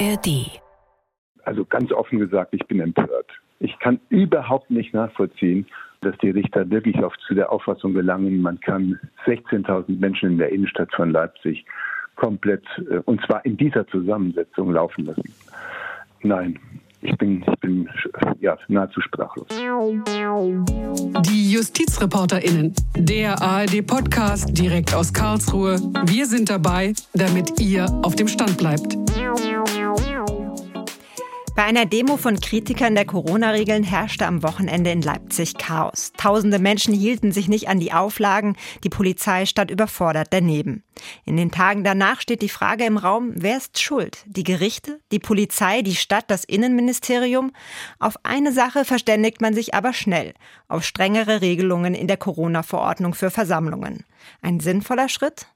ARD. Also ganz offen gesagt, ich bin empört. Ich kann überhaupt nicht nachvollziehen, dass die Richter wirklich auf, zu der Auffassung gelangen, man kann 16.000 Menschen in der Innenstadt von Leipzig komplett, äh, und zwar in dieser Zusammensetzung laufen lassen. Nein, ich bin, ich bin ja, nahezu sprachlos. Die JustizreporterInnen, der ARD-Podcast direkt aus Karlsruhe. Wir sind dabei, damit ihr auf dem Stand bleibt. Bei einer Demo von Kritikern der Corona-Regeln herrschte am Wochenende in Leipzig Chaos. Tausende Menschen hielten sich nicht an die Auflagen, die Polizei stand überfordert daneben. In den Tagen danach steht die Frage im Raum, wer ist schuld? Die Gerichte, die Polizei, die Stadt, das Innenministerium? Auf eine Sache verständigt man sich aber schnell, auf strengere Regelungen in der Corona-Verordnung für Versammlungen. Ein sinnvoller Schritt?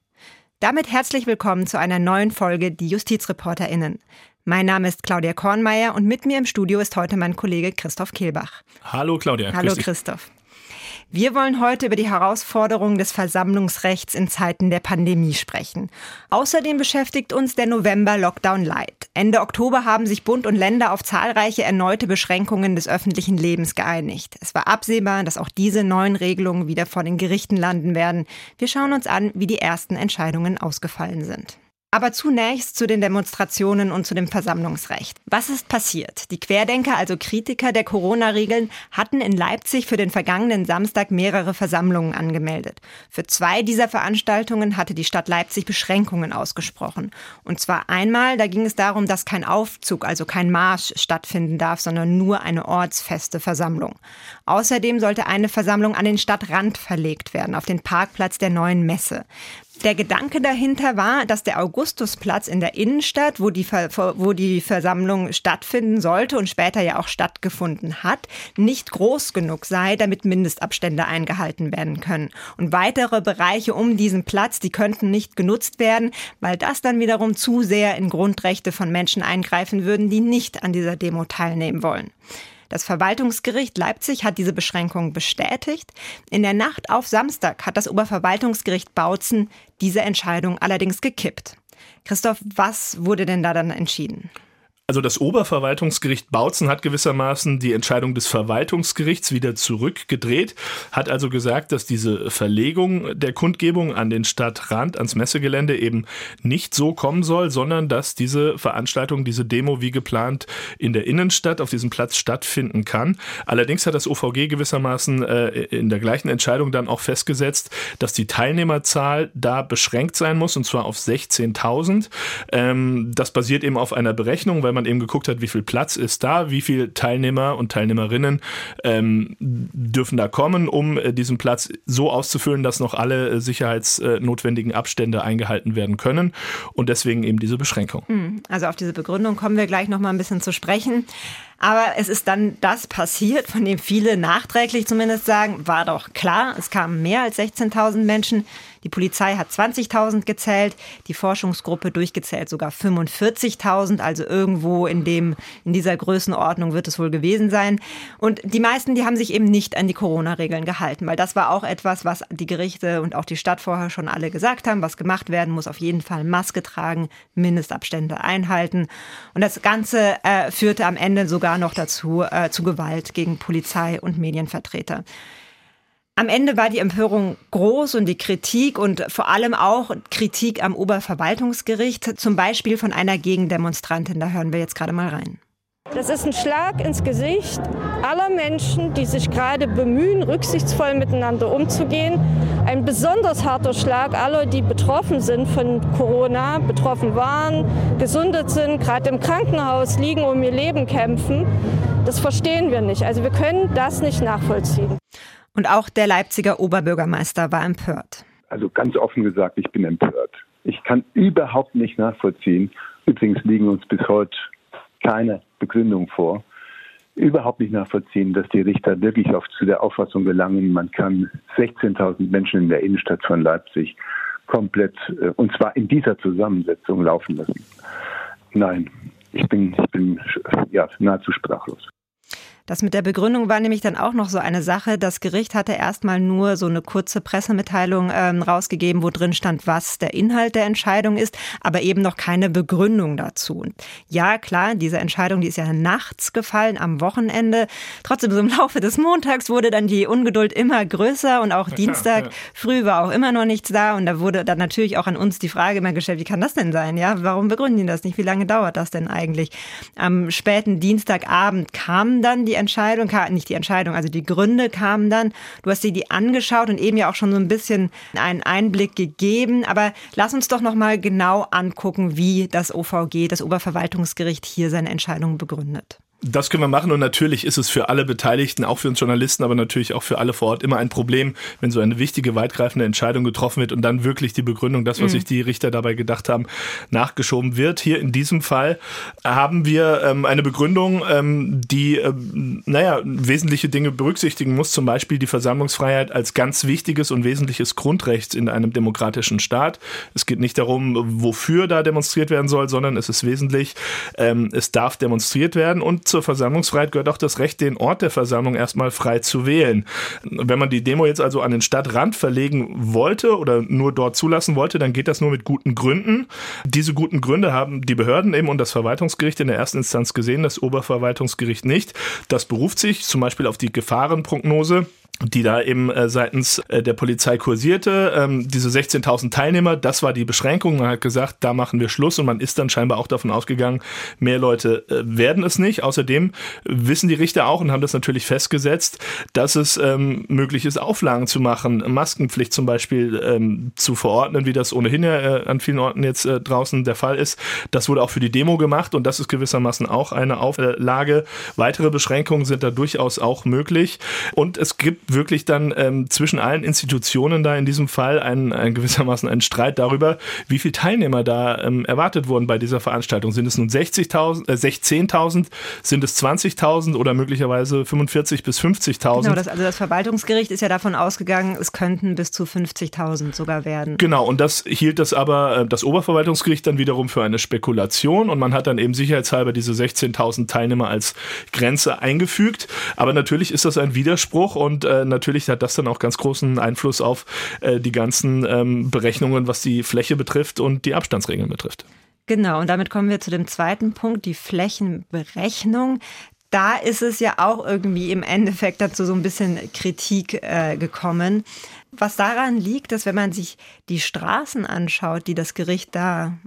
Damit herzlich willkommen zu einer neuen Folge Die JustizreporterInnen. Mein Name ist Claudia Kornmeier und mit mir im Studio ist heute mein Kollege Christoph Kehlbach. Hallo Claudia. Hallo Christoph. Wir wollen heute über die Herausforderungen des Versammlungsrechts in Zeiten der Pandemie sprechen. Außerdem beschäftigt uns der November-Lockdown Light. Ende Oktober haben sich Bund und Länder auf zahlreiche erneute Beschränkungen des öffentlichen Lebens geeinigt. Es war absehbar, dass auch diese neuen Regelungen wieder vor den Gerichten landen werden. Wir schauen uns an, wie die ersten Entscheidungen ausgefallen sind. Aber zunächst zu den Demonstrationen und zu dem Versammlungsrecht. Was ist passiert? Die Querdenker, also Kritiker der Corona-Regeln, hatten in Leipzig für den vergangenen Samstag mehrere Versammlungen angemeldet. Für zwei dieser Veranstaltungen hatte die Stadt Leipzig Beschränkungen ausgesprochen. Und zwar einmal, da ging es darum, dass kein Aufzug, also kein Marsch stattfinden darf, sondern nur eine ortsfeste Versammlung. Außerdem sollte eine Versammlung an den Stadtrand verlegt werden, auf den Parkplatz der neuen Messe. Der Gedanke dahinter war, dass der Augustusplatz in der Innenstadt, wo die, wo die Versammlung stattfinden sollte und später ja auch stattgefunden hat, nicht groß genug sei, damit Mindestabstände eingehalten werden können. Und weitere Bereiche um diesen Platz, die könnten nicht genutzt werden, weil das dann wiederum zu sehr in Grundrechte von Menschen eingreifen würden, die nicht an dieser Demo teilnehmen wollen. Das Verwaltungsgericht Leipzig hat diese Beschränkung bestätigt. In der Nacht auf Samstag hat das Oberverwaltungsgericht Bautzen diese Entscheidung allerdings gekippt. Christoph, was wurde denn da dann entschieden? Also das Oberverwaltungsgericht Bautzen hat gewissermaßen die Entscheidung des Verwaltungsgerichts wieder zurückgedreht, hat also gesagt, dass diese Verlegung der Kundgebung an den Stadtrand, ans Messegelände eben nicht so kommen soll, sondern dass diese Veranstaltung, diese Demo wie geplant in der Innenstadt auf diesem Platz stattfinden kann. Allerdings hat das OVG gewissermaßen äh, in der gleichen Entscheidung dann auch festgesetzt, dass die Teilnehmerzahl da beschränkt sein muss, und zwar auf 16.000. Ähm, das basiert eben auf einer Berechnung, weil man eben geguckt hat, wie viel Platz ist da, wie viele Teilnehmer und Teilnehmerinnen ähm, dürfen da kommen, um äh, diesen Platz so auszufüllen, dass noch alle äh, sicherheitsnotwendigen Abstände eingehalten werden können und deswegen eben diese Beschränkung. Hm, also auf diese Begründung kommen wir gleich noch mal ein bisschen zu sprechen. Aber es ist dann das passiert, von dem viele nachträglich zumindest sagen, war doch klar, es kamen mehr als 16.000 Menschen. Die Polizei hat 20.000 gezählt, die Forschungsgruppe durchgezählt sogar 45.000, also irgendwo in dem in dieser Größenordnung wird es wohl gewesen sein. Und die meisten, die haben sich eben nicht an die Corona-Regeln gehalten, weil das war auch etwas, was die Gerichte und auch die Stadt vorher schon alle gesagt haben, was gemacht werden muss, auf jeden Fall Maske tragen, Mindestabstände einhalten. Und das Ganze äh, führte am Ende sogar noch dazu äh, zu Gewalt gegen Polizei und Medienvertreter. Am Ende war die Empörung groß und die Kritik und vor allem auch Kritik am Oberverwaltungsgericht, zum Beispiel von einer Gegendemonstrantin. Da hören wir jetzt gerade mal rein. Das ist ein Schlag ins Gesicht aller Menschen, die sich gerade bemühen, rücksichtsvoll miteinander umzugehen. Ein besonders harter Schlag aller, die betroffen sind von Corona, betroffen waren, gesundet sind, gerade im Krankenhaus liegen, um ihr Leben kämpfen. Das verstehen wir nicht. Also wir können das nicht nachvollziehen. Und auch der Leipziger Oberbürgermeister war empört. Also ganz offen gesagt, ich bin empört. Ich kann überhaupt nicht nachvollziehen. Übrigens liegen uns bis heute keine Begründungen vor. Überhaupt nicht nachvollziehen, dass die Richter wirklich auf, zu der Auffassung gelangen, man kann 16.000 Menschen in der Innenstadt von Leipzig komplett, äh, und zwar in dieser Zusammensetzung laufen lassen. Nein, ich bin, ich bin ja, nahezu sprachlos. Das mit der Begründung war nämlich dann auch noch so eine Sache. Das Gericht hatte erstmal nur so eine kurze Pressemitteilung ähm, rausgegeben, wo drin stand, was der Inhalt der Entscheidung ist, aber eben noch keine Begründung dazu. Ja, klar, diese Entscheidung, die ist ja nachts gefallen, am Wochenende. Trotzdem, so im Laufe des Montags wurde dann die Ungeduld immer größer und auch ja, Dienstag ja. früh war auch immer noch nichts da und da wurde dann natürlich auch an uns die Frage immer gestellt, wie kann das denn sein? Ja, warum begründen die das nicht? Wie lange dauert das denn eigentlich? Am späten Dienstagabend kam dann die Entscheidung, nicht die Entscheidung, also die Gründe kamen dann. Du hast dir die angeschaut und eben ja auch schon so ein bisschen einen Einblick gegeben, aber lass uns doch noch mal genau angucken, wie das OVG, das Oberverwaltungsgericht hier seine Entscheidung begründet. Das können wir machen und natürlich ist es für alle Beteiligten, auch für uns Journalisten, aber natürlich auch für alle vor Ort immer ein Problem, wenn so eine wichtige, weitgreifende Entscheidung getroffen wird und dann wirklich die Begründung, das, was mhm. sich die Richter dabei gedacht haben, nachgeschoben wird. Hier in diesem Fall haben wir ähm, eine Begründung, ähm, die, ähm, naja, wesentliche Dinge berücksichtigen muss, zum Beispiel die Versammlungsfreiheit als ganz wichtiges und wesentliches Grundrecht in einem demokratischen Staat. Es geht nicht darum, wofür da demonstriert werden soll, sondern es ist wesentlich, ähm, es darf demonstriert werden und zur Versammlungsfreiheit gehört auch das Recht, den Ort der Versammlung erstmal frei zu wählen. Wenn man die Demo jetzt also an den Stadtrand verlegen wollte oder nur dort zulassen wollte, dann geht das nur mit guten Gründen. Diese guten Gründe haben die Behörden eben und das Verwaltungsgericht in der ersten Instanz gesehen, das Oberverwaltungsgericht nicht. Das beruft sich zum Beispiel auf die Gefahrenprognose die da eben äh, seitens äh, der Polizei kursierte. Ähm, diese 16.000 Teilnehmer, das war die Beschränkung. Man hat gesagt, da machen wir Schluss und man ist dann scheinbar auch davon ausgegangen, mehr Leute äh, werden es nicht. Außerdem wissen die Richter auch und haben das natürlich festgesetzt, dass es ähm, möglich ist, Auflagen zu machen, Maskenpflicht zum Beispiel ähm, zu verordnen, wie das ohnehin ja äh, an vielen Orten jetzt äh, draußen der Fall ist. Das wurde auch für die Demo gemacht und das ist gewissermaßen auch eine Auflage. Weitere Beschränkungen sind da durchaus auch möglich und es gibt wirklich dann ähm, zwischen allen Institutionen da in diesem Fall ein, ein gewissermaßen ein Streit darüber, wie viele Teilnehmer da ähm, erwartet wurden bei dieser Veranstaltung. Sind es nun 60.000, äh, 16.000, sind es 20.000 oder möglicherweise 45 bis 50.000? Genau, das, also das Verwaltungsgericht ist ja davon ausgegangen, es könnten bis zu 50.000 sogar werden. Genau, und das hielt das aber äh, das Oberverwaltungsgericht dann wiederum für eine Spekulation und man hat dann eben sicherheitshalber diese 16.000 Teilnehmer als Grenze eingefügt. Aber natürlich ist das ein Widerspruch und äh, natürlich hat das dann auch ganz großen Einfluss auf äh, die ganzen ähm, Berechnungen, was die Fläche betrifft und die Abstandsregeln betrifft. Genau, und damit kommen wir zu dem zweiten Punkt, die Flächenberechnung. Da ist es ja auch irgendwie im Endeffekt dazu so ein bisschen Kritik äh, gekommen. Was daran liegt, dass wenn man sich die Straßen anschaut, die das Gericht da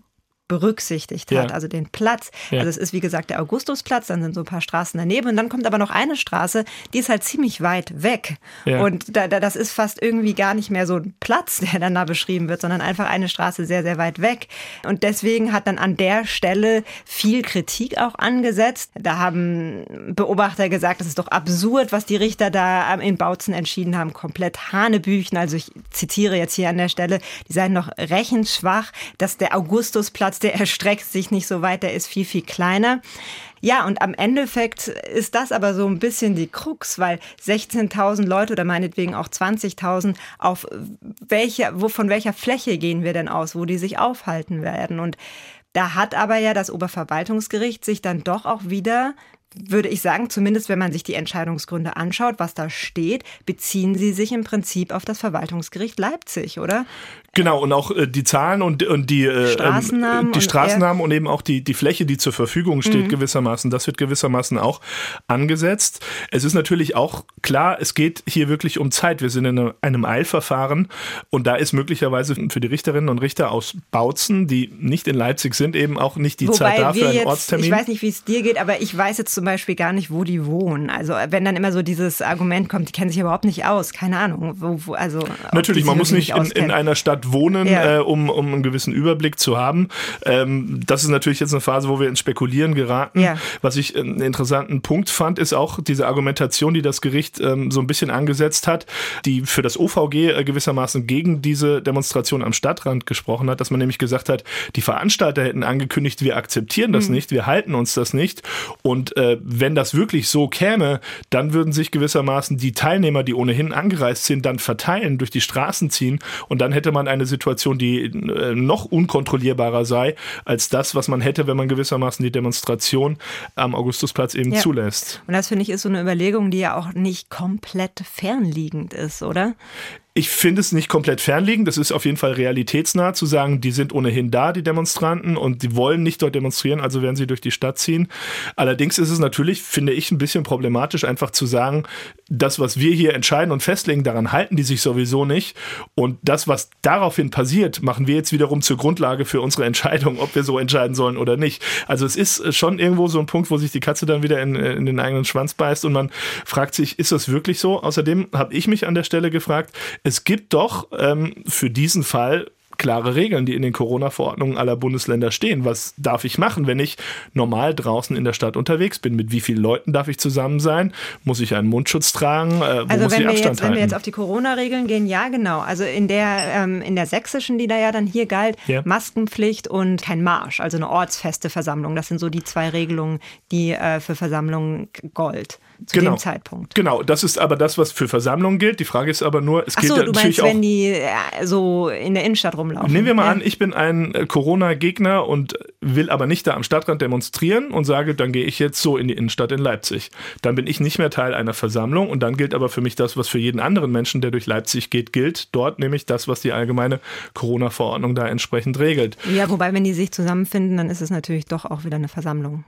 berücksichtigt hat, ja. also den Platz. Ja. Also es ist wie gesagt der Augustusplatz, dann sind so ein paar Straßen daneben und dann kommt aber noch eine Straße, die ist halt ziemlich weit weg ja. und da, da, das ist fast irgendwie gar nicht mehr so ein Platz, der dann da beschrieben wird, sondern einfach eine Straße sehr, sehr weit weg und deswegen hat dann an der Stelle viel Kritik auch angesetzt. Da haben Beobachter gesagt, das ist doch absurd, was die Richter da in Bautzen entschieden haben, komplett Hanebüchen, also ich zitiere jetzt hier an der Stelle, die seien noch rechenschwach, dass der Augustusplatz der erstreckt sich nicht so weit, der ist viel, viel kleiner. Ja, und am Endeffekt ist das aber so ein bisschen die Krux, weil 16.000 Leute oder meinetwegen auch 20.000 auf welcher, wo, von welcher Fläche gehen wir denn aus, wo die sich aufhalten werden? Und da hat aber ja das Oberverwaltungsgericht sich dann doch auch wieder würde ich sagen, zumindest wenn man sich die Entscheidungsgründe anschaut, was da steht, beziehen sie sich im Prinzip auf das Verwaltungsgericht Leipzig, oder? Genau, und auch äh, die Zahlen und, und die, äh, Straßennamen, die Straßennamen und, und, eben auch die, die Fläche, die zur Verfügung steht, mhm. gewissermaßen. Das wird gewissermaßen auch angesetzt. Es ist natürlich auch klar, es geht hier wirklich um Zeit. Wir sind in einem Eilverfahren und da ist möglicherweise für die Richterinnen und Richter aus Bautzen, die nicht in Leipzig sind, eben auch nicht die Wobei Zeit da für einen Ortstermin. Ich weiß nicht, wie es dir geht, aber ich weiß jetzt zum Beispiel gar nicht, wo die wohnen. Also wenn dann immer so dieses Argument kommt, die kennen sich überhaupt nicht aus. Keine Ahnung. Wo, wo, also, natürlich, man muss nicht in, in einer Stadt Stadt wohnen, ja. äh, um, um einen gewissen Überblick zu haben. Ähm, das ist natürlich jetzt eine Phase, wo wir ins Spekulieren geraten. Ja. Was ich einen interessanten Punkt fand, ist auch diese Argumentation, die das Gericht ähm, so ein bisschen angesetzt hat, die für das OVG äh, gewissermaßen gegen diese Demonstration am Stadtrand gesprochen hat, dass man nämlich gesagt hat, die Veranstalter hätten angekündigt, wir akzeptieren das mhm. nicht, wir halten uns das nicht. Und äh, äh, wenn das wirklich so käme, dann würden sich gewissermaßen die Teilnehmer, die ohnehin angereist sind, dann verteilen, durch die Straßen ziehen und dann hätte man eine Situation, die äh, noch unkontrollierbarer sei als das, was man hätte, wenn man gewissermaßen die Demonstration am Augustusplatz eben ja. zulässt. Und das finde ich ist so eine Überlegung, die ja auch nicht komplett fernliegend ist, oder? Ich finde es nicht komplett fernliegend. Das ist auf jeden Fall realitätsnah zu sagen, die sind ohnehin da, die Demonstranten, und die wollen nicht dort demonstrieren, also werden sie durch die Stadt ziehen. Allerdings ist es natürlich, finde ich, ein bisschen problematisch, einfach zu sagen, das, was wir hier entscheiden und festlegen, daran halten die sich sowieso nicht. Und das, was daraufhin passiert, machen wir jetzt wiederum zur Grundlage für unsere Entscheidung, ob wir so entscheiden sollen oder nicht. Also es ist schon irgendwo so ein Punkt, wo sich die Katze dann wieder in, in den eigenen Schwanz beißt und man fragt sich, ist das wirklich so? Außerdem habe ich mich an der Stelle gefragt, es gibt doch ähm, für diesen Fall klare Regeln, die in den Corona-Verordnungen aller Bundesländer stehen. Was darf ich machen, wenn ich normal draußen in der Stadt unterwegs bin? Mit wie vielen Leuten darf ich zusammen sein? Muss ich einen Mundschutz tragen? Äh, also muss wenn, ich wir Abstand jetzt, halten? wenn wir jetzt auf die Corona-Regeln gehen, ja genau. Also in der, ähm, in der sächsischen, die da ja dann hier galt, ja. Maskenpflicht und kein Marsch, also eine ortsfeste Versammlung. Das sind so die zwei Regelungen, die äh, für Versammlungen gold zu genau. dem Zeitpunkt. Genau, das ist aber das, was für Versammlungen gilt. Die Frage ist aber nur, es Ach gilt so, du natürlich meinst, auch. wenn die äh, so in der Innenstadt rumlaufen. Nehmen wir mal ja. an, ich bin ein äh, Corona-Gegner und will aber nicht da am Stadtrand demonstrieren und sage, dann gehe ich jetzt so in die Innenstadt in Leipzig. Dann bin ich nicht mehr Teil einer Versammlung und dann gilt aber für mich das, was für jeden anderen Menschen, der durch Leipzig geht, gilt. Dort nämlich das, was die allgemeine Corona-Verordnung da entsprechend regelt. Ja, wobei, wenn die sich zusammenfinden, dann ist es natürlich doch auch wieder eine Versammlung.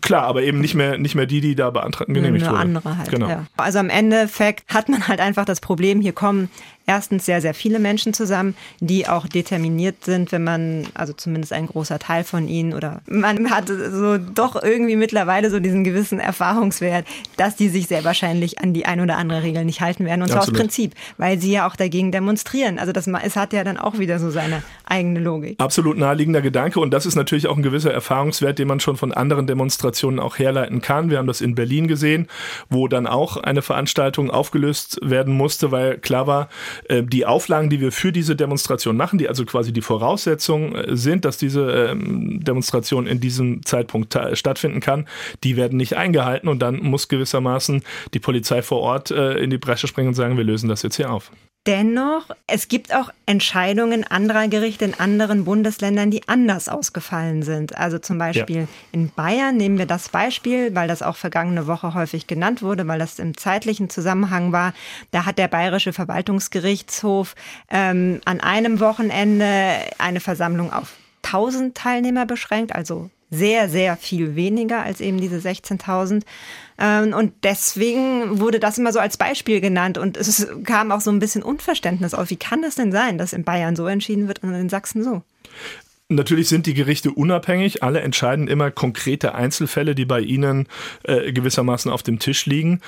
Klar, aber eben nicht mehr, nicht mehr die, die da beantragten genehmigt Eine wurden. andere halt. Genau. Ja. Also am Endeffekt hat man halt einfach das Problem, hier kommen erstens sehr, sehr viele Menschen zusammen, die auch determiniert sind, wenn man, also zumindest ein großer Teil von ihnen oder man hat so doch irgendwie mittlerweile so diesen gewissen Erfahrungswert, dass die sich sehr wahrscheinlich an die ein oder andere Regel nicht halten werden. Und zwar aus. Prinzip, weil sie ja auch dagegen demonstrieren. Also das, es hat ja dann auch wieder so seine eigene Logik. Absolut naheliegender Gedanke und das ist natürlich auch ein gewisser Erfahrungswert, den man schon von anderen Demonstrationen auch herleiten kann. Wir haben das in Berlin gesehen, wo dann auch eine Veranstaltung aufgelöst werden musste, weil klar war, die Auflagen, die wir für diese Demonstration machen, die also quasi die Voraussetzung äh, sind, dass diese ähm, Demonstration in diesem Zeitpunkt ta- stattfinden kann, die werden nicht eingehalten und dann muss gewissermaßen die Polizei vor Ort äh, in die Bresche springen und sagen, wir lösen das jetzt hier auf. Dennoch, es gibt auch Entscheidungen anderer Gerichte in anderen Bundesländern, die anders ausgefallen sind. Also zum Beispiel Ja. in Bayern nehmen wir das Beispiel, weil das auch vergangene Woche häufig genannt wurde, weil das im zeitlichen Zusammenhang war. Da hat der Bayerische Verwaltungsgerichtshof ähm, an einem Wochenende eine Versammlung auf 1000 Teilnehmer beschränkt, also sehr, sehr viel weniger als eben diese 16.000. Ähm, Und deswegen wurde das immer so als Beispiel genannt und es kam auch so ein bisschen Unverständnis auf. Wie kann das denn sein, dass in Bayern so entschieden wird und in Sachsen so? Natürlich sind die Gerichte unabhängig. Alle entscheiden immer konkrete Einzelfälle, die bei ihnen äh, gewissermaßen auf dem Tisch liegen.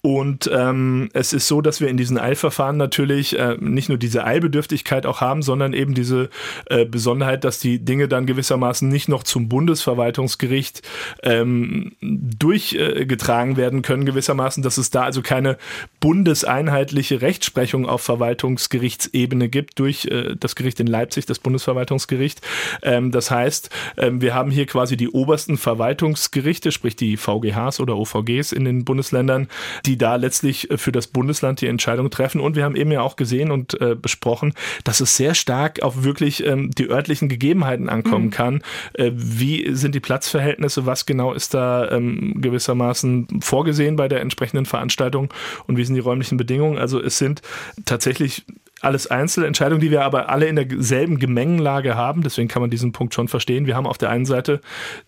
Und ähm, es ist so, dass wir in diesen Eilverfahren natürlich äh, nicht nur diese Eilbedürftigkeit auch haben, sondern eben diese äh, Besonderheit, dass die Dinge dann gewissermaßen nicht noch zum Bundesverwaltungsgericht ähm, durchgetragen werden können, gewissermaßen, dass es da also keine bundeseinheitliche Rechtsprechung auf Verwaltungsgerichtsebene gibt durch äh, das Gericht in Leipzig, das Bundesverwaltungsgericht. Ähm, das heißt, ähm, wir haben hier quasi die obersten Verwaltungsgerichte, sprich die VGHs oder OVGs in den Bundesländern, die da letztlich äh, für das Bundesland die Entscheidung treffen. Und wir haben eben ja auch gesehen und äh, besprochen, dass es sehr stark auf wirklich ähm, die örtlichen Gegebenheiten ankommen Mhm. kann. Äh, wie sind die Platzverhältnisse? Was genau ist da ähm, gewissermaßen vorgesehen bei der entsprechenden Veranstaltung? Und wie sind die räumlichen Bedingungen? Also es sind tatsächlich alles Einzelentscheidungen, die wir aber alle in derselben Gemengenlage haben. Deswegen kann man diesen Punkt schon verstehen. Wir haben auf der einen Seite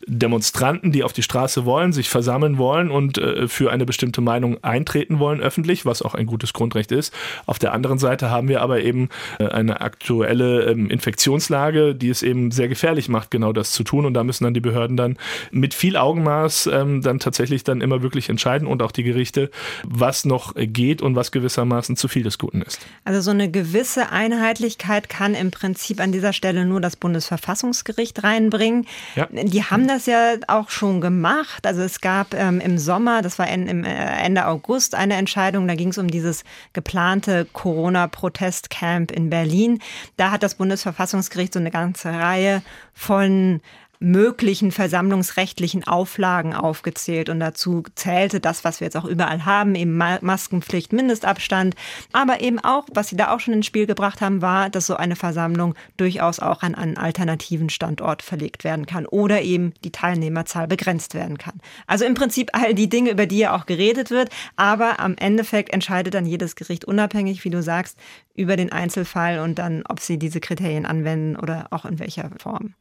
Demonstranten, die auf die Straße wollen, sich versammeln wollen und äh, für eine bestimmte Meinung eintreten wollen öffentlich, was auch ein gutes Grundrecht ist. Auf der anderen Seite haben wir aber eben äh, eine aktuelle ähm, Infektionslage, die es eben sehr gefährlich macht, genau das zu tun. Und da müssen dann die Behörden dann mit viel Augenmaß ähm, dann tatsächlich dann immer wirklich entscheiden und auch die Gerichte, was noch geht und was gewissermaßen zu viel des Guten ist. Also so eine gewisse Einheitlichkeit kann im Prinzip an dieser Stelle nur das Bundesverfassungsgericht reinbringen. Ja. Die haben das ja auch schon gemacht. Also es gab ähm, im Sommer, das war im, äh, Ende August, eine Entscheidung, da ging es um dieses geplante Corona-Protestcamp in Berlin. Da hat das Bundesverfassungsgericht so eine ganze Reihe von möglichen versammlungsrechtlichen Auflagen aufgezählt und dazu zählte das, was wir jetzt auch überall haben, eben Maskenpflicht, Mindestabstand, aber eben auch, was sie da auch schon ins Spiel gebracht haben, war, dass so eine Versammlung durchaus auch an einen alternativen Standort verlegt werden kann oder eben die Teilnehmerzahl begrenzt werden kann. Also im Prinzip all die Dinge, über die ja auch geredet wird, aber am Endeffekt entscheidet dann jedes Gericht unabhängig, wie du sagst, über den Einzelfall und dann, ob sie diese Kriterien anwenden oder auch in welcher Form.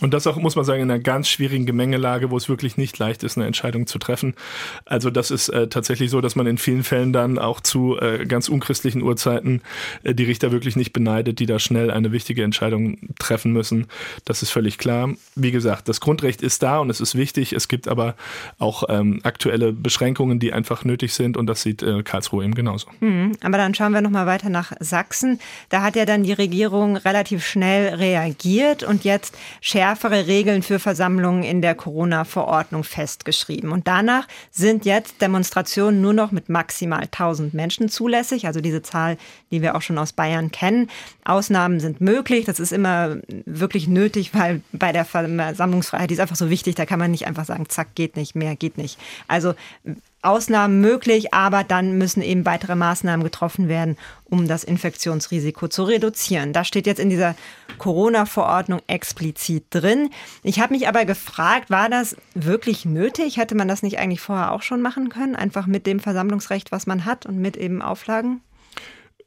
Und das auch, muss man sagen, in einer ganz schwierigen Gemengelage, wo es wirklich nicht leicht ist, eine Entscheidung zu treffen. Also das ist äh, tatsächlich so, dass man in vielen Fällen dann auch zu äh, ganz unchristlichen Uhrzeiten äh, die Richter wirklich nicht beneidet, die da schnell eine wichtige Entscheidung treffen müssen. Das ist völlig klar. Wie gesagt, das Grundrecht ist da und es ist wichtig. Es gibt aber auch ähm, aktuelle Beschränkungen, die einfach nötig sind und das sieht äh, Karlsruhe eben genauso. Mhm, aber dann schauen wir nochmal weiter nach Sachsen. Da hat ja dann die Regierung relativ schnell reagiert und jetzt schärft schärfere Regeln für Versammlungen in der Corona-Verordnung festgeschrieben. Und danach sind jetzt Demonstrationen nur noch mit maximal 1000 Menschen zulässig, also diese Zahl, die wir auch schon aus Bayern kennen. Ausnahmen sind möglich, das ist immer wirklich nötig, weil bei der Versammlungsfreiheit die ist einfach so wichtig, da kann man nicht einfach sagen, zack, geht nicht, mehr geht nicht. Also Ausnahmen möglich, aber dann müssen eben weitere Maßnahmen getroffen werden, um das Infektionsrisiko zu reduzieren. Das steht jetzt in dieser Corona-Verordnung explizit drin. Ich habe mich aber gefragt, war das wirklich nötig? Hätte man das nicht eigentlich vorher auch schon machen können? Einfach mit dem Versammlungsrecht, was man hat und mit eben Auflagen?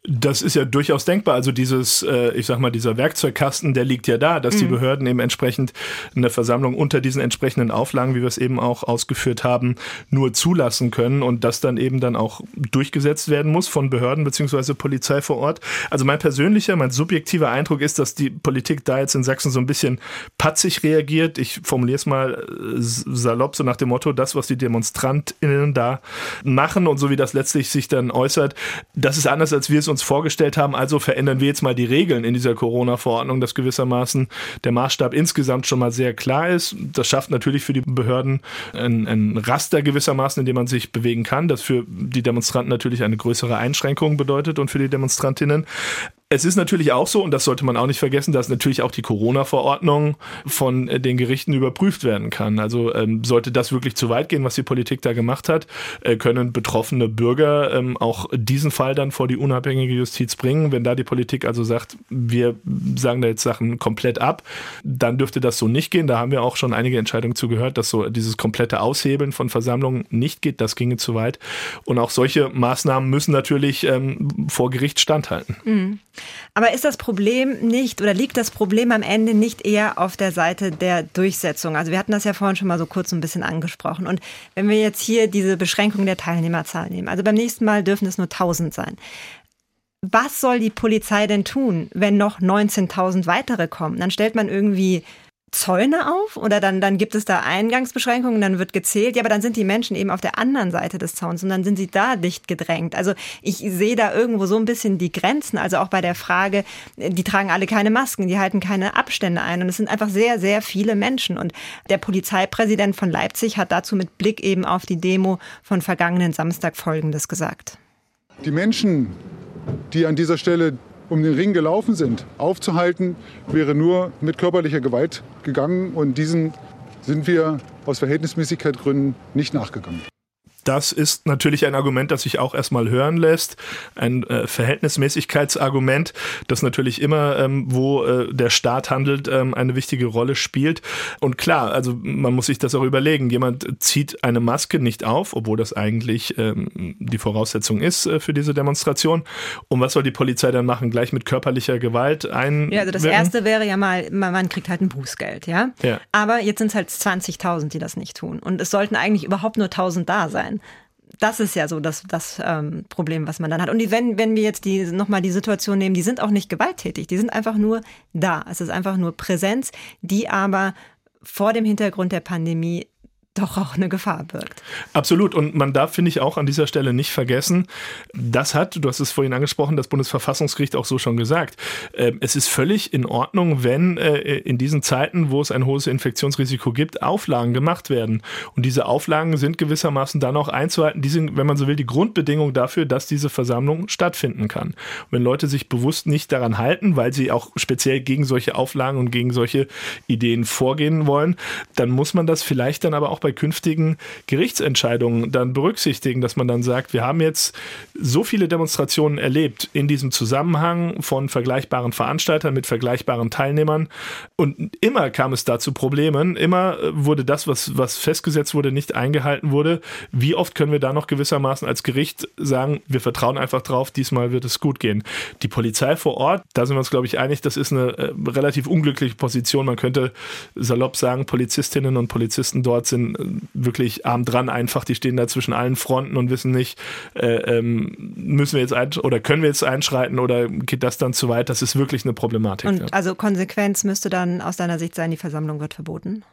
Das ist ja durchaus denkbar. Also dieses, äh, ich sag mal, dieser Werkzeugkasten, der liegt ja da, dass mhm. die Behörden eben entsprechend eine Versammlung unter diesen entsprechenden Auflagen, wie wir es eben auch ausgeführt haben, nur zulassen können und das dann eben dann auch durchgesetzt werden muss von Behörden beziehungsweise Polizei vor Ort. Also mein persönlicher, mein subjektiver Eindruck ist, dass die Politik da jetzt in Sachsen so ein bisschen patzig reagiert. Ich formuliere es mal äh, salopp, so nach dem Motto, das, was die DemonstrantInnen da machen und so wie das letztlich sich dann äußert, das ist anders, als wir es uns vorgestellt haben. Also verändern wir jetzt mal die Regeln in dieser Corona-Verordnung, dass gewissermaßen der Maßstab insgesamt schon mal sehr klar ist. Das schafft natürlich für die Behörden ein, ein Raster gewissermaßen, in dem man sich bewegen kann, das für die Demonstranten natürlich eine größere Einschränkung bedeutet und für die Demonstrantinnen. Es ist natürlich auch so, und das sollte man auch nicht vergessen, dass natürlich auch die Corona-Verordnung von äh, den Gerichten überprüft werden kann. Also ähm, sollte das wirklich zu weit gehen, was die Politik da gemacht hat, äh, können betroffene Bürger ähm, auch diesen Fall dann vor die unabhängige Justiz bringen. Wenn da die Politik also sagt, wir sagen da jetzt Sachen komplett ab, dann dürfte das so nicht gehen. Da haben wir auch schon einige Entscheidungen zu gehört, dass so dieses komplette Aushebeln von Versammlungen nicht geht. Das ginge zu weit. Und auch solche Maßnahmen müssen natürlich ähm, vor Gericht standhalten. Mhm. Aber ist das Problem nicht oder liegt das Problem am Ende nicht eher auf der Seite der Durchsetzung? Also wir hatten das ja vorhin schon mal so kurz ein bisschen angesprochen. Und wenn wir jetzt hier diese Beschränkung der Teilnehmerzahl nehmen, also beim nächsten Mal dürfen es nur 1000 sein. Was soll die Polizei denn tun, wenn noch 19.000 weitere kommen? Dann stellt man irgendwie Zäune auf oder dann, dann gibt es da Eingangsbeschränkungen, dann wird gezählt. Ja, aber dann sind die Menschen eben auf der anderen Seite des Zauns und dann sind sie da dicht gedrängt. Also ich sehe da irgendwo so ein bisschen die Grenzen. Also auch bei der Frage, die tragen alle keine Masken, die halten keine Abstände ein und es sind einfach sehr, sehr viele Menschen. Und der Polizeipräsident von Leipzig hat dazu mit Blick eben auf die Demo von vergangenen Samstag Folgendes gesagt. Die Menschen, die an dieser Stelle um den Ring gelaufen sind, aufzuhalten, wäre nur mit körperlicher Gewalt gegangen. Und diesen sind wir aus Verhältnismäßigkeitsgründen nicht nachgegangen. Das ist natürlich ein Argument, das sich auch erstmal hören lässt. Ein äh, Verhältnismäßigkeitsargument, das natürlich immer, ähm, wo äh, der Staat handelt, ähm, eine wichtige Rolle spielt. Und klar, also man muss sich das auch überlegen. Jemand zieht eine Maske nicht auf, obwohl das eigentlich ähm, die Voraussetzung ist äh, für diese Demonstration. Und was soll die Polizei dann machen? Gleich mit körperlicher Gewalt ein? Ja, also das erste wäre ja mal, man kriegt halt ein Bußgeld, ja. ja. Aber jetzt sind es halt 20.000, die das nicht tun. Und es sollten eigentlich überhaupt nur 1.000 da sein sein. Das ist ja so das, das ähm, Problem, was man dann hat. Und wenn, wenn wir jetzt die, nochmal die Situation nehmen, die sind auch nicht gewalttätig, die sind einfach nur da. Es ist einfach nur Präsenz, die aber vor dem Hintergrund der Pandemie doch auch eine Gefahr birgt. Absolut. Und man darf, finde ich, auch an dieser Stelle nicht vergessen, das hat, du hast es vorhin angesprochen, das Bundesverfassungsgericht auch so schon gesagt. Ähm, es ist völlig in Ordnung, wenn äh, in diesen Zeiten, wo es ein hohes Infektionsrisiko gibt, Auflagen gemacht werden. Und diese Auflagen sind gewissermaßen dann auch einzuhalten. Die sind, wenn man so will, die Grundbedingung dafür, dass diese Versammlung stattfinden kann. Und wenn Leute sich bewusst nicht daran halten, weil sie auch speziell gegen solche Auflagen und gegen solche Ideen vorgehen wollen, dann muss man das vielleicht dann aber auch bei künftigen Gerichtsentscheidungen dann berücksichtigen, dass man dann sagt, wir haben jetzt so viele Demonstrationen erlebt in diesem Zusammenhang von vergleichbaren Veranstaltern mit vergleichbaren Teilnehmern und immer kam es da zu Problemen, immer wurde das, was, was festgesetzt wurde, nicht eingehalten wurde. Wie oft können wir da noch gewissermaßen als Gericht sagen, wir vertrauen einfach drauf, diesmal wird es gut gehen. Die Polizei vor Ort, da sind wir uns, glaube ich, einig, das ist eine äh, relativ unglückliche Position. Man könnte salopp sagen, Polizistinnen und Polizisten dort sind wirklich arm dran einfach. Die stehen da zwischen allen Fronten und wissen nicht, äh, ähm, müssen wir jetzt ein, oder können wir jetzt einschreiten oder geht das dann zu weit? Das ist wirklich eine Problematik. Und ja. also Konsequenz müsste dann aus deiner Sicht sein, die Versammlung wird verboten?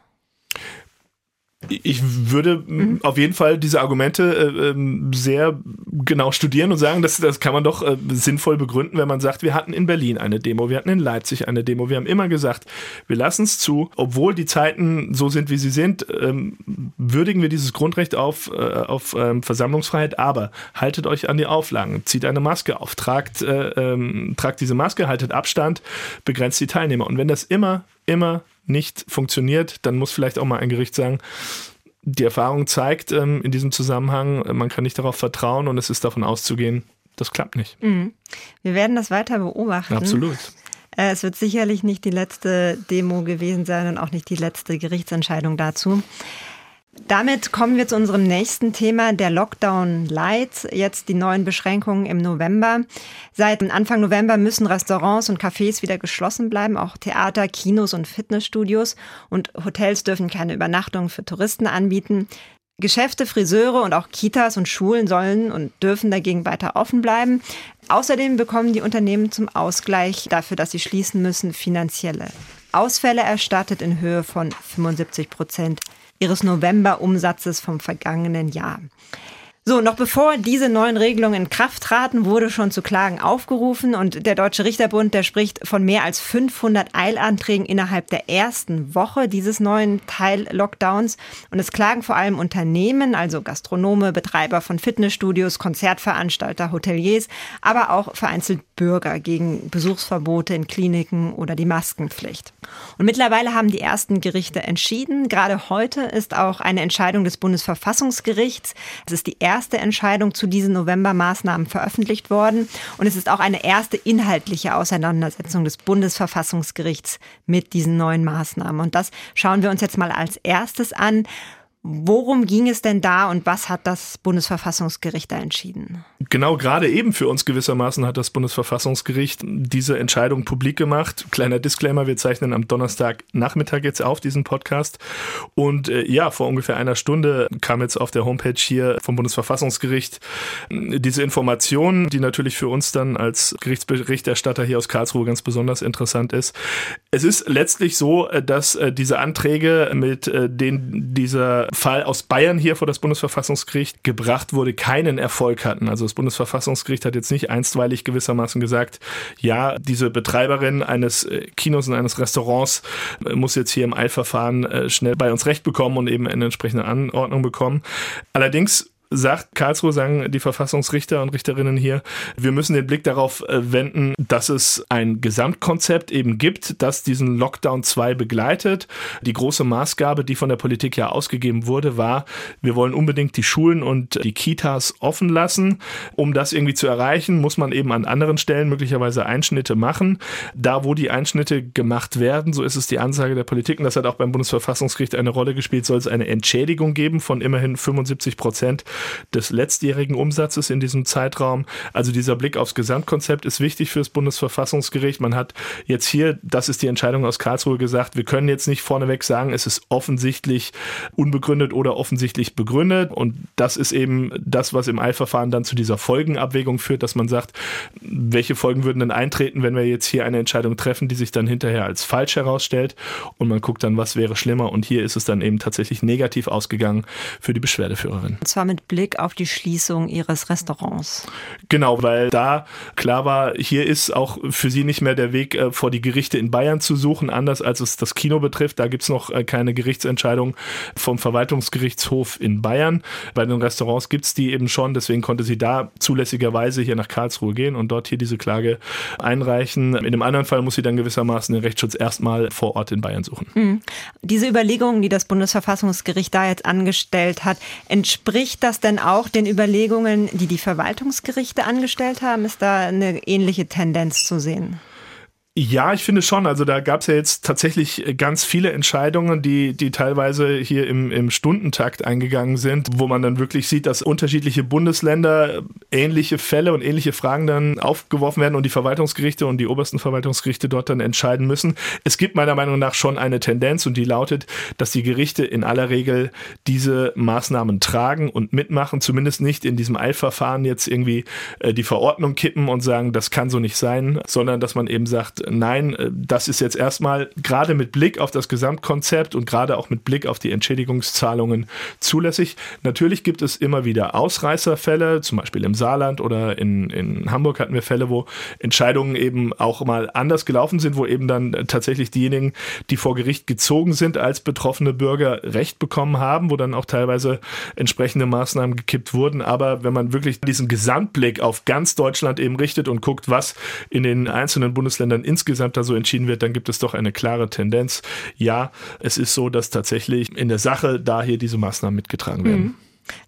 Ich würde mhm. auf jeden Fall diese Argumente äh, ähm, sehr genau studieren und sagen, das, das kann man doch äh, sinnvoll begründen, wenn man sagt, wir hatten in Berlin eine Demo, wir hatten in Leipzig eine Demo, wir haben immer gesagt, wir lassen es zu, obwohl die Zeiten so sind, wie sie sind, ähm, würdigen wir dieses Grundrecht auf, äh, auf ähm, Versammlungsfreiheit, aber haltet euch an die Auflagen, zieht eine Maske auf, tragt, äh, ähm, tragt diese Maske, haltet Abstand, begrenzt die Teilnehmer. Und wenn das immer, immer nicht funktioniert, dann muss vielleicht auch mal ein Gericht sagen, die Erfahrung zeigt ähm, in diesem Zusammenhang, äh, man kann nicht darauf vertrauen und es ist davon auszugehen, das klappt nicht. Mhm. Wir werden das weiter beobachten. Absolut. Äh, es wird sicherlich nicht die letzte Demo gewesen sein und auch nicht die letzte Gerichtsentscheidung dazu. Damit kommen wir zu unserem nächsten Thema, der Lockdown Light. Jetzt die neuen Beschränkungen im November. Seit Anfang November müssen Restaurants und Cafés wieder geschlossen bleiben, auch Theater, Kinos und Fitnessstudios. Und Hotels dürfen keine Übernachtungen für Touristen anbieten. Geschäfte, Friseure und auch Kitas und Schulen sollen und dürfen dagegen weiter offen bleiben. Außerdem bekommen die Unternehmen zum Ausgleich dafür, dass sie schließen müssen, finanzielle Ausfälle erstattet in Höhe von 75 Prozent ihres November-Umsatzes vom vergangenen Jahr. So, noch bevor diese neuen Regelungen in Kraft traten, wurde schon zu Klagen aufgerufen und der Deutsche Richterbund, der spricht von mehr als 500 Eilanträgen innerhalb der ersten Woche dieses neuen Teil-Lockdowns. Und es klagen vor allem Unternehmen, also Gastronome, Betreiber von Fitnessstudios, Konzertveranstalter, Hoteliers, aber auch vereinzelt Bürger gegen Besuchsverbote in Kliniken oder die Maskenpflicht. Und mittlerweile haben die ersten Gerichte entschieden. Gerade heute ist auch eine Entscheidung des Bundesverfassungsgerichts. Es ist die erste Entscheidung zu diesen November-Maßnahmen veröffentlicht worden. Und es ist auch eine erste inhaltliche Auseinandersetzung des Bundesverfassungsgerichts mit diesen neuen Maßnahmen. Und das schauen wir uns jetzt mal als erstes an. Worum ging es denn da und was hat das Bundesverfassungsgericht da entschieden? Genau, gerade eben für uns gewissermaßen hat das Bundesverfassungsgericht diese Entscheidung publik gemacht. Kleiner Disclaimer, wir zeichnen am Donnerstagnachmittag jetzt auf diesen Podcast. Und äh, ja, vor ungefähr einer Stunde kam jetzt auf der Homepage hier vom Bundesverfassungsgericht äh, diese Information, die natürlich für uns dann als Gerichtsberichterstatter hier aus Karlsruhe ganz besonders interessant ist. Es ist letztlich so, äh, dass äh, diese Anträge, mit denen dieser Fall aus Bayern hier vor das Bundesverfassungsgericht gebracht wurde, keinen Erfolg hatten. Also das Bundesverfassungsgericht hat jetzt nicht einstweilig gewissermaßen gesagt, ja, diese Betreiberin eines äh, Kinos und eines Restaurants äh, muss jetzt hier im Eilverfahren äh, schnell bei uns Recht bekommen und eben eine entsprechende Anordnung bekommen. Allerdings sagt Karlsruhe, sagen die Verfassungsrichter und Richterinnen hier, wir müssen den Blick darauf äh, wenden, dass es ein Gesamtkonzept eben gibt, das diesen Lockdown 2 begleitet. Die große Maßgabe, die von der Politik ja ausgegeben wurde, war, wir wollen unbedingt die Schulen und die Kitas offen lassen. Um das irgendwie zu erreichen, muss man eben an anderen Stellen möglicherweise Einschnitte machen. Da, wo die Einschnitte gemacht werden, so ist es die Ansage der Politik, und das hat auch beim Bundesverfassungsgericht eine Rolle gespielt, soll es eine Entschädigung geben von immerhin 75 Prozent des letztjährigen Umsatzes in diesem Zeitraum. Also dieser Blick aufs Gesamtkonzept ist wichtig für das Bundesverfassungsgericht. Man hat jetzt hier, das ist die Entscheidung aus Karlsruhe gesagt, wir können jetzt nicht vorneweg sagen, es ist offensichtlich unbegründet oder offensichtlich begründet. Und das ist eben das, was im Eilverfahren dann zu dieser Folgenabwägung führt, dass man sagt, welche Folgen würden denn eintreten, wenn wir jetzt hier eine Entscheidung treffen, die sich dann hinterher als falsch herausstellt. Und man guckt dann, was wäre schlimmer. Und hier ist es dann eben tatsächlich negativ ausgegangen für die Beschwerdeführerin. Und zwar mit Blick auf die Schließung ihres Restaurants. Genau, weil da klar war, hier ist auch für sie nicht mehr der Weg äh, vor die Gerichte in Bayern zu suchen, anders als es das Kino betrifft. Da gibt es noch äh, keine Gerichtsentscheidung vom Verwaltungsgerichtshof in Bayern. Bei den Restaurants gibt es die eben schon, deswegen konnte sie da zulässigerweise hier nach Karlsruhe gehen und dort hier diese Klage einreichen. In dem anderen Fall muss sie dann gewissermaßen den Rechtsschutz erstmal vor Ort in Bayern suchen. Mhm. Diese Überlegungen, die das Bundesverfassungsgericht da jetzt angestellt hat, entspricht das denn auch den Überlegungen, die die Verwaltungsgerichte angestellt haben? Ist da eine ähnliche Tendenz zu sehen? Ja, ich finde schon. Also da gab es ja jetzt tatsächlich ganz viele Entscheidungen, die, die teilweise hier im, im Stundentakt eingegangen sind, wo man dann wirklich sieht, dass unterschiedliche Bundesländer ähnliche Fälle und ähnliche Fragen dann aufgeworfen werden und die Verwaltungsgerichte und die obersten Verwaltungsgerichte dort dann entscheiden müssen. Es gibt meiner Meinung nach schon eine Tendenz und die lautet, dass die Gerichte in aller Regel diese Maßnahmen tragen und mitmachen, zumindest nicht in diesem Eilverfahren jetzt irgendwie äh, die Verordnung kippen und sagen, das kann so nicht sein, sondern dass man eben sagt, nein, äh, das ist jetzt erstmal gerade mit Blick auf das Gesamtkonzept und gerade auch mit Blick auf die Entschädigungszahlungen zulässig. Natürlich gibt es immer wieder Ausreißerfälle, zum Beispiel im Saarland oder in, in Hamburg hatten wir Fälle, wo Entscheidungen eben auch mal anders gelaufen sind, wo eben dann tatsächlich diejenigen, die vor Gericht gezogen sind, als betroffene Bürger Recht bekommen haben, wo dann auch teilweise entsprechende Maßnahmen gekippt wurden. Aber wenn man wirklich diesen Gesamtblick auf ganz Deutschland eben richtet und guckt, was in den einzelnen Bundesländern insgesamt da so entschieden wird, dann gibt es doch eine klare Tendenz. Ja, es ist so, dass tatsächlich in der Sache da hier diese Maßnahmen mitgetragen werden. Mhm.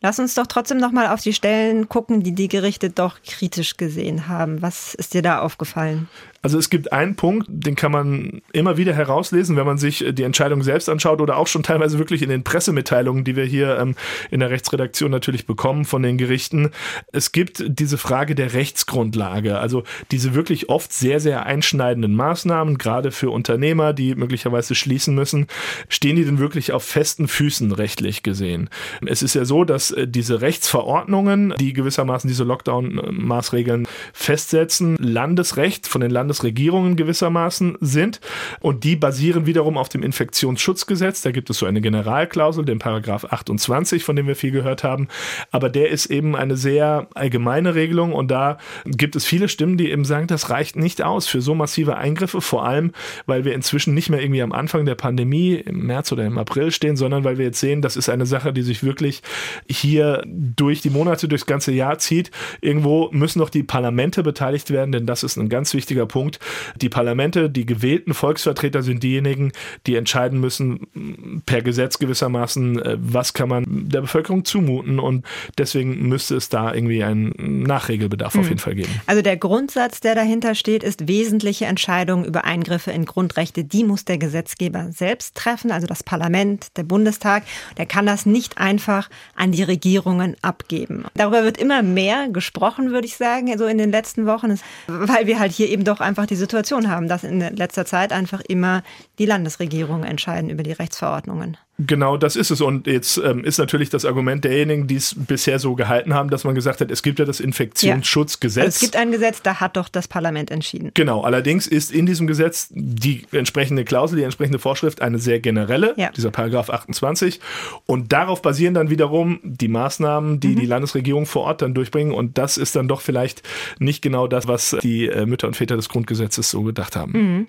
Lass uns doch trotzdem nochmal auf die Stellen gucken, die die Gerichte doch kritisch gesehen haben. Was ist dir da aufgefallen? Also es gibt einen Punkt, den kann man immer wieder herauslesen, wenn man sich die Entscheidung selbst anschaut oder auch schon teilweise wirklich in den Pressemitteilungen, die wir hier ähm, in der Rechtsredaktion natürlich bekommen von den Gerichten. Es gibt diese Frage der Rechtsgrundlage, also diese wirklich oft sehr, sehr einschneidenden Maßnahmen, gerade für Unternehmer, die möglicherweise schließen müssen. Stehen die denn wirklich auf festen Füßen rechtlich gesehen? Es ist ja so, dass äh, diese Rechtsverordnungen, die gewissermaßen diese Lockdown-Maßregeln festsetzen, Landesrecht von den Landes Landesregierungen gewissermaßen sind. Und die basieren wiederum auf dem Infektionsschutzgesetz. Da gibt es so eine Generalklausel, den Paragraph 28, von dem wir viel gehört haben. Aber der ist eben eine sehr allgemeine Regelung. Und da gibt es viele Stimmen, die eben sagen, das reicht nicht aus für so massive Eingriffe. Vor allem, weil wir inzwischen nicht mehr irgendwie am Anfang der Pandemie im März oder im April stehen, sondern weil wir jetzt sehen, das ist eine Sache, die sich wirklich hier durch die Monate, durchs ganze Jahr zieht. Irgendwo müssen noch die Parlamente beteiligt werden, denn das ist ein ganz wichtiger Punkt Punkt. Die Parlamente, die gewählten Volksvertreter sind diejenigen, die entscheiden müssen, per Gesetz gewissermaßen, äh, was kann man der Bevölkerung zumuten. Und deswegen müsste es da irgendwie einen Nachregelbedarf mhm. auf jeden Fall geben. Also der Grundsatz, der dahinter steht, ist wesentliche Entscheidungen über Eingriffe in Grundrechte, die muss der Gesetzgeber selbst treffen, also das Parlament, der Bundestag. Der kann das nicht einfach an die Regierungen abgeben. Darüber wird immer mehr gesprochen, würde ich sagen, so in den letzten Wochen, weil wir halt hier eben doch einfach die Situation haben, dass in letzter Zeit einfach immer die Landesregierungen entscheiden über die Rechtsverordnungen. Genau, das ist es. Und jetzt ähm, ist natürlich das Argument derjenigen, die es bisher so gehalten haben, dass man gesagt hat, es gibt ja das Infektionsschutzgesetz. Ja. Also es gibt ein Gesetz, da hat doch das Parlament entschieden. Genau, allerdings ist in diesem Gesetz die entsprechende Klausel, die entsprechende Vorschrift eine sehr generelle, ja. dieser Paragraph 28. Und darauf basieren dann wiederum die Maßnahmen, die mhm. die Landesregierung vor Ort dann durchbringen. Und das ist dann doch vielleicht nicht genau das, was die äh, Mütter und Väter des Grundgesetzes so gedacht haben. Mhm.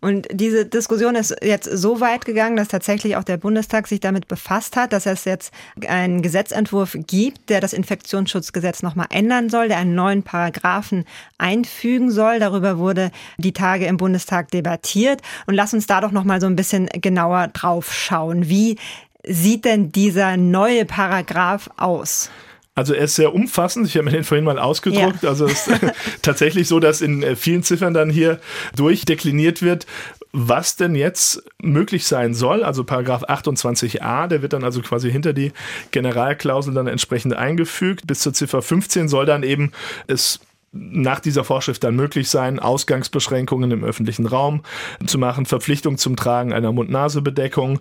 Und diese Diskussion ist jetzt so weit gegangen, dass tatsächlich auch der Bundestag sich damit befasst hat, dass es jetzt einen Gesetzentwurf gibt, der das Infektionsschutzgesetz nochmal ändern soll, der einen neuen Paragraphen einfügen soll. Darüber wurde die Tage im Bundestag debattiert. Und lass uns da doch nochmal so ein bisschen genauer drauf schauen. Wie sieht denn dieser neue Paragraph aus? Also er ist sehr umfassend. Ich habe mir den vorhin mal ausgedruckt. Ja. Also es ist tatsächlich so, dass in äh, vielen Ziffern dann hier durchdekliniert wird, was denn jetzt möglich sein soll. Also Paragraph 28a, der wird dann also quasi hinter die Generalklausel dann entsprechend eingefügt. Bis zur Ziffer 15 soll dann eben es nach dieser Vorschrift dann möglich sein, Ausgangsbeschränkungen im öffentlichen Raum zu machen, Verpflichtung zum Tragen einer Mund-Nase-Bedeckung.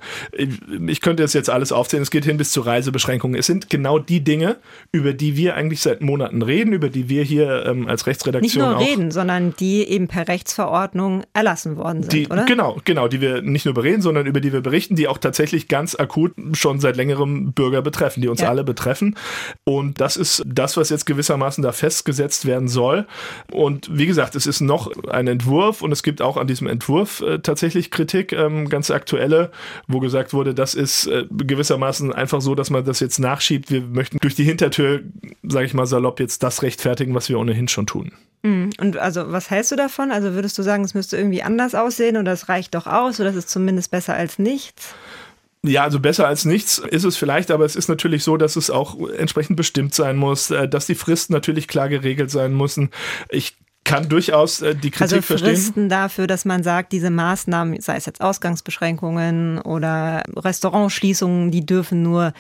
Ich könnte das jetzt alles aufzählen. Es geht hin bis zu Reisebeschränkungen. Es sind genau die Dinge, über die wir eigentlich seit Monaten reden, über die wir hier ähm, als Rechtsredaktion nicht nur auch reden, sondern die eben per Rechtsverordnung erlassen worden sind, die, oder? Genau, genau, die wir nicht nur bereden, sondern über die wir berichten, die auch tatsächlich ganz akut schon seit längerem Bürger betreffen, die uns Ja. alle betreffen. Und das ist das, was jetzt gewissermaßen da festgesetzt werden soll. Und wie gesagt, es ist noch ein Entwurf und es gibt auch an diesem Entwurf äh, tatsächlich Kritik, ähm, ganz aktuelle, wo gesagt wurde, das ist äh, gewissermaßen einfach so, dass man das jetzt nachschiebt. Wir möchten durch die Hintertür, sage ich mal salopp, jetzt das rechtfertigen, was wir ohnehin schon tun. Mhm. Und also, was hältst du davon? Also würdest du sagen, es müsste irgendwie anders aussehen oder es reicht doch aus oder es ist zumindest besser als nichts? Ja, also besser als nichts ist es vielleicht, aber es ist natürlich so, dass es auch entsprechend bestimmt sein muss, äh, dass die Fristen natürlich klar geregelt sein müssen. Ich kann durchaus äh, die Kritik Also verstehen. Fristen dafür, dass man sagt, diese Maßnahmen, sei es jetzt Ausgangsbeschränkungen oder Restaurantschließungen, die dürfen nur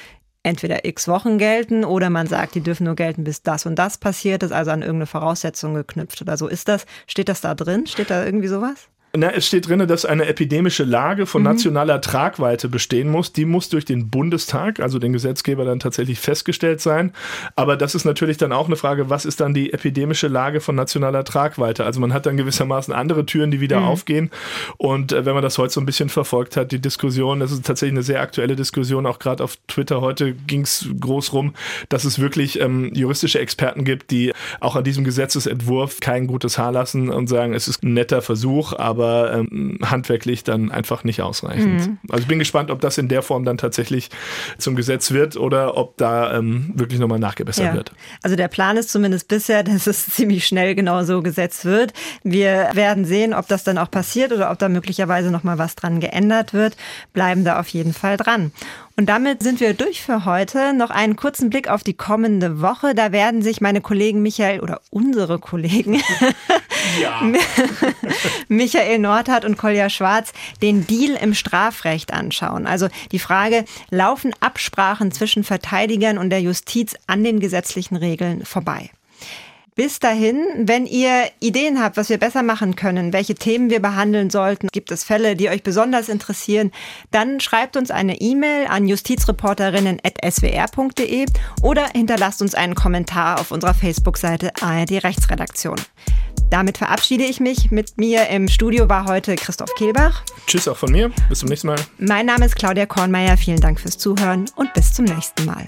entweder x Wochen gelten oder man sagt, die dürfen nur gelten, bis das und das passiert ist, also an irgendeine Voraussetzung geknüpft oder so. Ist das, steht das da drin? Steht da irgendwie sowas? Na, es steht drin, dass eine epidemische Lage von nationaler Tragweite bestehen muss. Die muss durch den Bundestag, also den Gesetzgeber, dann tatsächlich festgestellt sein. Aber das ist natürlich dann auch eine Frage, was ist dann die epidemische Lage von nationaler Tragweite? Also man hat dann gewissermaßen andere Türen, die wieder aufgehen. Und äh, wenn man das heute so ein bisschen verfolgt hat, die Diskussion, das ist tatsächlich eine sehr aktuelle Diskussion, auch gerade auf Twitter heute ging es groß rum, dass es wirklich ähm, juristische Experten gibt, die auch an diesem Gesetzesentwurf kein gutes Haar lassen und sagen, es ist ein netter Versuch, aber ähm, handwerklich dann einfach nicht ausreichend. Also ich bin gespannt, ob das in der Form dann tatsächlich zum Gesetz wird oder ob da ähm, wirklich nochmal nachgebessert wird. Also der Plan ist zumindest bisher, dass es ziemlich schnell genau so gesetzt wird. Wir werden sehen, ob das dann auch passiert oder ob da möglicherweise noch mal was dran geändert wird. Bleiben da auf jeden Fall dran. Und damit sind wir durch für heute. Noch einen kurzen Blick auf die kommende Woche. Da werden sich meine Kollegen Michael oder unsere Kollegen Ja. Michael Nordhardt und Kolja Schwarz den Deal im Strafrecht anschauen. Also die Frage, laufen Absprachen zwischen Verteidigern und der Justiz an den gesetzlichen Regeln vorbei? Bis dahin, wenn ihr Ideen habt, was wir besser machen können, welche Themen wir behandeln sollten, gibt es Fälle, die euch besonders interessieren, dann schreibt uns eine E-Mail an justizreporterinnen.swr.de oder hinterlasst uns einen Kommentar auf unserer Facebook-Seite ARD Rechtsredaktion. Damit verabschiede ich mich. Mit mir im Studio war heute Christoph Kehlbach. Tschüss auch von mir. Bis zum nächsten Mal. Mein Name ist Claudia Kornmeier. Vielen Dank fürs Zuhören und bis zum nächsten Mal.